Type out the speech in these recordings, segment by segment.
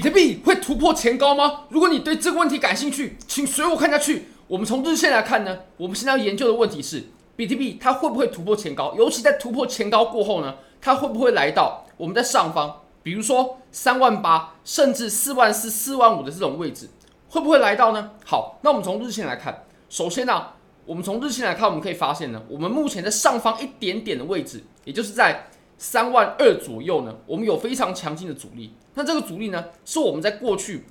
比特币会突破前高吗？如果你对这个问题感兴趣，请随我看下去。我们从日线来看呢，我们现在要研究的问题是，比特币它会不会突破前高？尤其在突破前高过后呢，它会不会来到我们在上方，比如说三万八，甚至四万四、四万五的这种位置，会不会来到呢？好，那我们从日线来看，首先呢、我们从日线来看，我们可以发现呢，我们目前在上方一点点的位置，也就是在。三万二左右呢，我们有非常强劲的阻力。那这个阻力呢，是我们在过去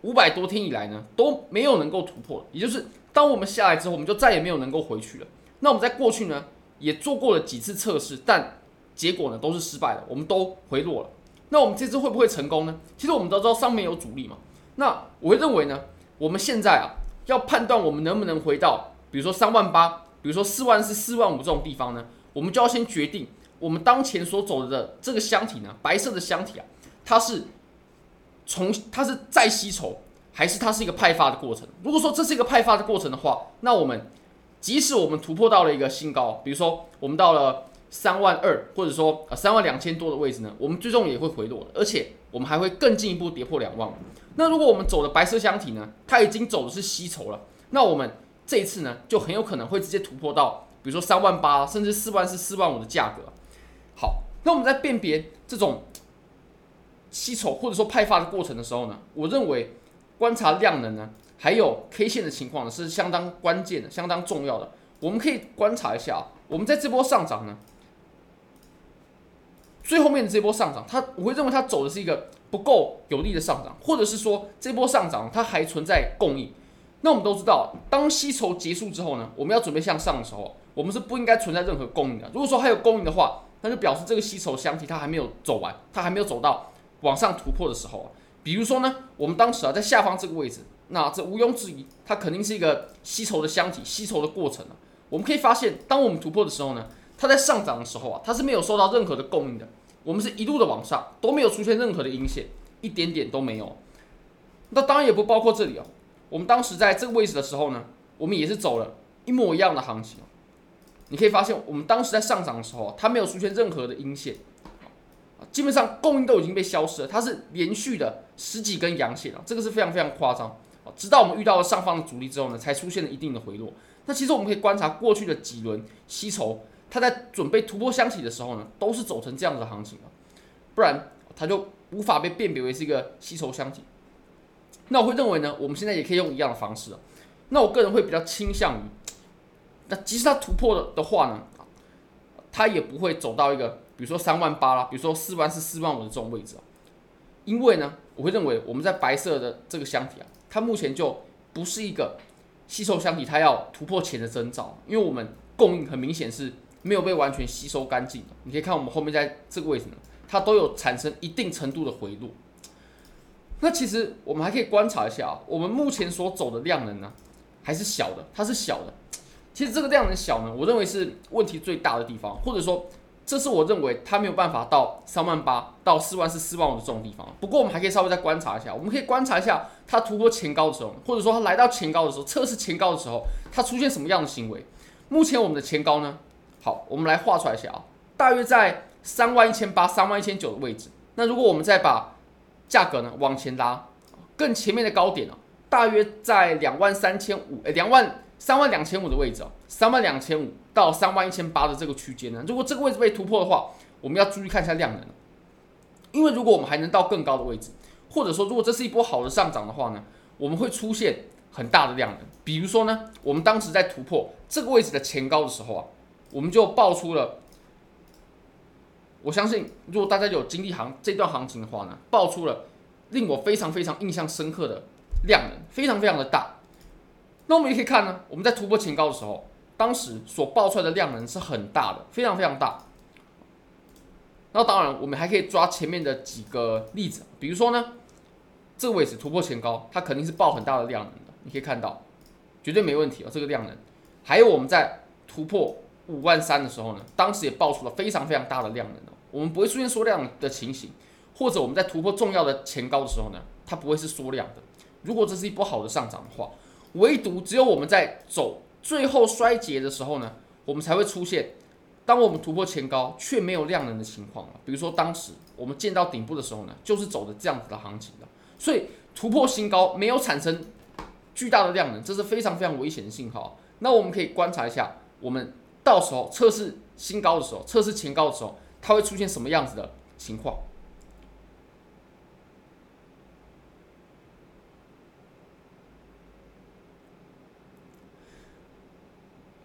五百多天以来呢都没有能够突破的。也就是当我们下来之后，我们就再也没有能够回去了。那我们在过去呢也做过了几次测试，但结果呢都是失败的，我们都回落了。那我们这次会不会成功呢？其实我们都知道上面有阻力嘛。那我会认为呢，我们现在啊要判断我们能不能回到，比如说三万八，比如说四万四、四万五这种地方呢，我们就要先决定。我们当前所走的这个箱体呢，白色的箱体啊，它是从它是再吸筹，还是它是一个派发的过程？如果说这是一个派发的过程的话，那我们即使我们突破到了一个新高，比如说我们到了三万二，或者说呃三万两千多的位置呢，我们最终也会回落的，而且我们还会更进一步跌破两万五。那如果我们走的白色箱体呢，它已经走的是吸筹了，那我们这一次呢，就很有可能会直接突破到，比如说三万八，甚至四万四、四万五的价格。好，那我们在辨别这种吸筹或者说派发的过程的时候呢，我认为观察量能呢，还有 K 线的情况呢，是相当关键的、相当重要的。我们可以观察一下啊，我们在这波上涨呢，最后面的这波上涨，它我会认为它走的是一个不够有力的上涨，或者是说这波上涨它还存在供应。那我们都知道，当吸筹结束之后呢，我们要准备向上的时候，我们是不应该存在任何供应的。如果说还有供应的话，那就表示这个吸筹箱体它还没有走完，它还没有走到往上突破的时候啊。比如说呢，我们当时啊在下方这个位置，那这毋庸置疑，它肯定是一个吸筹的箱体，吸筹的过程啊。我们可以发现，当我们突破的时候呢，它在上涨的时候啊，它是没有受到任何的供应的。我们是一路的往上，都没有出现任何的阴线，一点点都没有。那当然也不包括这里哦。我们当时在这个位置的时候呢，我们也是走了一模一样的行情。你可以发现，我们当时在上涨的时候，它没有出现任何的阴线，基本上供应都已经被消失了，它是连续的十几根阳线啊，这个是非常非常夸张啊。直到我们遇到了上方的阻力之后呢，才出现了一定的回落。那其实我们可以观察过去的几轮吸筹，它在准备突破箱体的时候呢，都是走成这样子的行情啊，不然它就无法被辨别为是一个吸筹箱体。那我会认为呢，我们现在也可以用一样的方式啊。那我个人会比较倾向于。那即使它突破了的话呢，它也不会走到一个，比如说三万八啦，比如说四万四、四万五的这种位置啊。因为呢，我会认为我们在白色的这个箱体啊，它目前就不是一个吸收箱体，它要突破前的征兆。因为我们供应很明显是没有被完全吸收干净的。你可以看我们后面在这个位置呢，它都有产生一定程度的回落。那其实我们还可以观察一下啊，我们目前所走的量能呢，还是小的，它是小的。其实这个量能小呢，我认为是问题最大的地方，或者说，这是我认为它没有办法到三万八到四万四、四万五的这种地方。不过我们还可以稍微再观察一下，我们可以观察一下它突破前高的时候，或者说它来到前高的时候，测试前高的时候，它出现什么样的行为。目前我们的前高呢，好，我们来画出来一下啊，大约在三万一千八、三万一千九的位置。那如果我们再把价格呢往前拉，更前面的高点呢，大约在两万三千五，诶，两万。三万两千五的位置哦，三万两千五到三万一千八的这个区间呢，如果这个位置被突破的话，我们要注意看一下量能，因为如果我们还能到更高的位置，或者说如果这是一波好的上涨的话呢，我们会出现很大的量能。比如说呢，我们当时在突破这个位置的前高的时候啊，我们就爆出了，我相信如果大家有经历行这段行情的话呢，爆出了令我非常非常印象深刻的量能，非常非常的大。那我们也可以看呢，我们在突破前高的时候，当时所爆出来的量能是很大的，非常非常大。那当然，我们还可以抓前面的几个例子，比如说呢，这个位置突破前高，它肯定是爆很大的量能的，你可以看到，绝对没问题哦，这个量能。还有我们在突破五万三的时候呢，当时也爆出了非常非常大的量能哦，我们不会出现缩量的情形，或者我们在突破重要的前高的时候呢，它不会是缩量的。如果这是一波好的上涨的话。唯独只有我们在走最后衰竭的时候呢，我们才会出现当我们突破前高却没有量能的情况，比如说当时我们见到顶部的时候呢，就是走的这样子的行情的，所以突破新高没有产生巨大的量能，这是非常非常危险的信号。那我们可以观察一下，我们到时候测试新高的时候，测试前高的时候，它会出现什么样子的情况？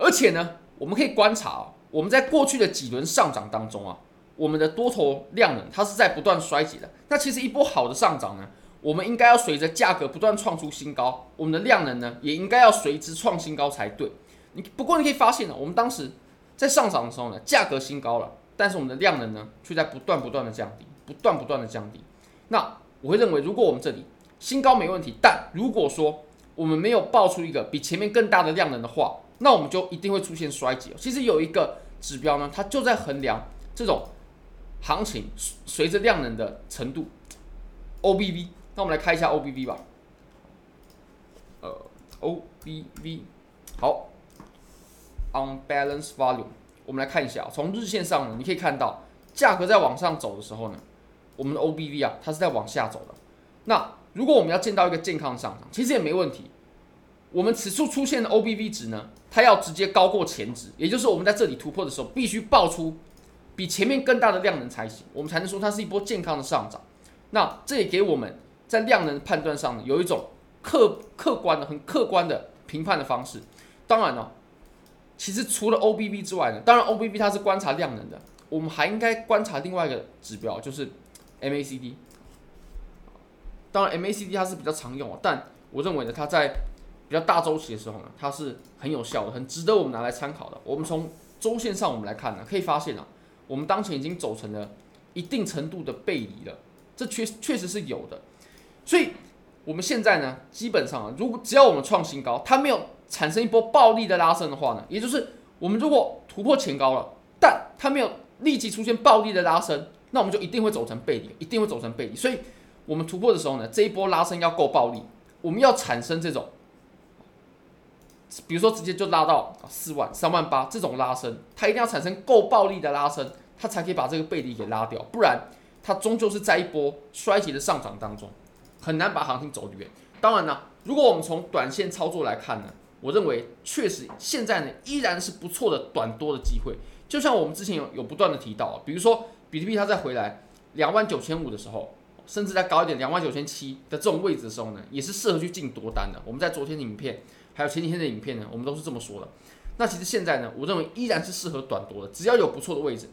而且呢，我们可以观察啊，我们在过去的几轮上涨当中啊，我们的多头量能它是在不断衰竭的。那其实一波好的上涨呢，我们应该要随着价格不断创出新高，我们的量能呢也应该要随之创新高才对。你不过你可以发现呢，我们当时在上涨的时候呢，价格新高了，但是我们的量能呢却在不断不断的降低，不断不断的降低。那我会认为，如果我们这里新高没问题，但如果说我们没有爆出一个比前面更大的量能的话，那我们就一定会出现衰竭。其实有一个指标呢，它就在衡量这种行情随着量能的程度，OBV。那我们来看一下 OBV 吧。呃，OBV 好，Unbalanced Volume。我们来看一下，从日线上呢，你可以看到价格在往上走的时候呢，我们的 OBV 啊，它是在往下走的。那如果我们要见到一个健康上涨，其实也没问题。我们此处出现的 OBV 值呢，它要直接高过前值，也就是我们在这里突破的时候，必须爆出比前面更大的量能才行，我们才能说它是一波健康的上涨。那这也给我们在量能判断上呢，有一种客客观的、很客观的评判的方式。当然了，其实除了 OBV 之外呢，当然 OBV 它是观察量能的，我们还应该观察另外一个指标，就是 MACD。当然 MACD 它是比较常用，但我认为呢，它在比较大周期的时候呢，它是很有效的，很值得我们拿来参考的。我们从周线上我们来看呢，可以发现啊，我们当前已经走成了一定程度的背离了，这确确实是有的。所以我们现在呢，基本上啊，如果只要我们创新高，它没有产生一波暴力的拉升的话呢，也就是我们如果突破前高了，但它没有立即出现暴力的拉升，那我们就一定会走成背离，一定会走成背离。所以我们突破的时候呢，这一波拉升要够暴力，我们要产生这种。比如说，直接就拉到四万、三万八这种拉升，它一定要产生够暴力的拉升，它才可以把这个背离给拉掉，不然它终究是在一波衰竭的上涨当中，很难把行情走远。当然呢，如果我们从短线操作来看呢，我认为确实现在呢依然是不错的短多的机会。就像我们之前有有不断的提到，比如说比特币它再回来两万九千五的时候，甚至再高一点两万九千七的这种位置的时候呢，也是适合去进多单的。我们在昨天影片。还有前几天的影片呢，我们都是这么说的。那其实现在呢，我认为依然是适合短多的，只要有不错的位置，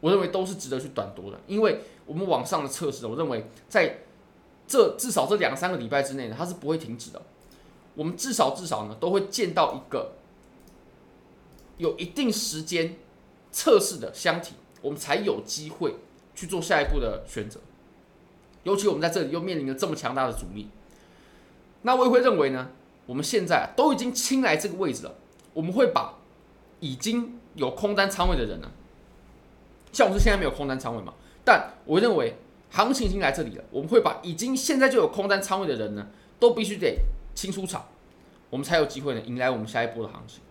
我认为都是值得去短多的。因为我们往上的测试，我认为在这至少这两三个礼拜之内呢，它是不会停止的。我们至少至少呢，都会见到一个有一定时间测试的箱体，我们才有机会去做下一步的选择。尤其我们在这里又面临了这么强大的阻力，那我也会认为呢。我们现在都已经清来这个位置了，我们会把已经有空单仓位的人呢，像我是现在没有空单仓位嘛，但我认为行情已经来这里了，我们会把已经现在就有空单仓位的人呢，都必须得清出场，我们才有机会呢迎来我们下一波的行情。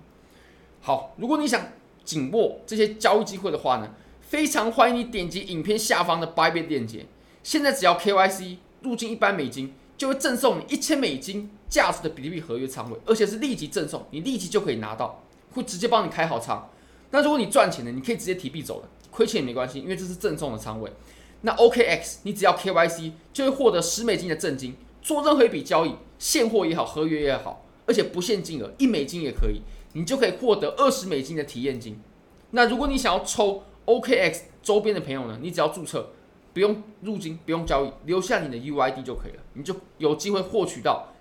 好，如果你想紧握这些交易机会的话呢，非常欢迎你点击影片下方的 b y b 链接，现在只要 KYC 入境一百美金，就会赠送你一千美金。价值的比特币合约仓位，而且是立即赠送，你立即就可以拿到，会直接帮你开好仓。那如果你赚钱了，你可以直接提币走了，亏钱也没关系，因为这是赠送的仓位。那 OKX，你只要 KYC 就会获得十美金的赠金，做任何一笔交易，现货也好，合约也好，而且不限金额，一美金也可以，你就可以获得二十美金的体验金。那如果你想要抽 OKX 周边的朋友呢，你只要注册，不用入金，不用交易，留下你的 UID 就可以了，你就有机会获取到。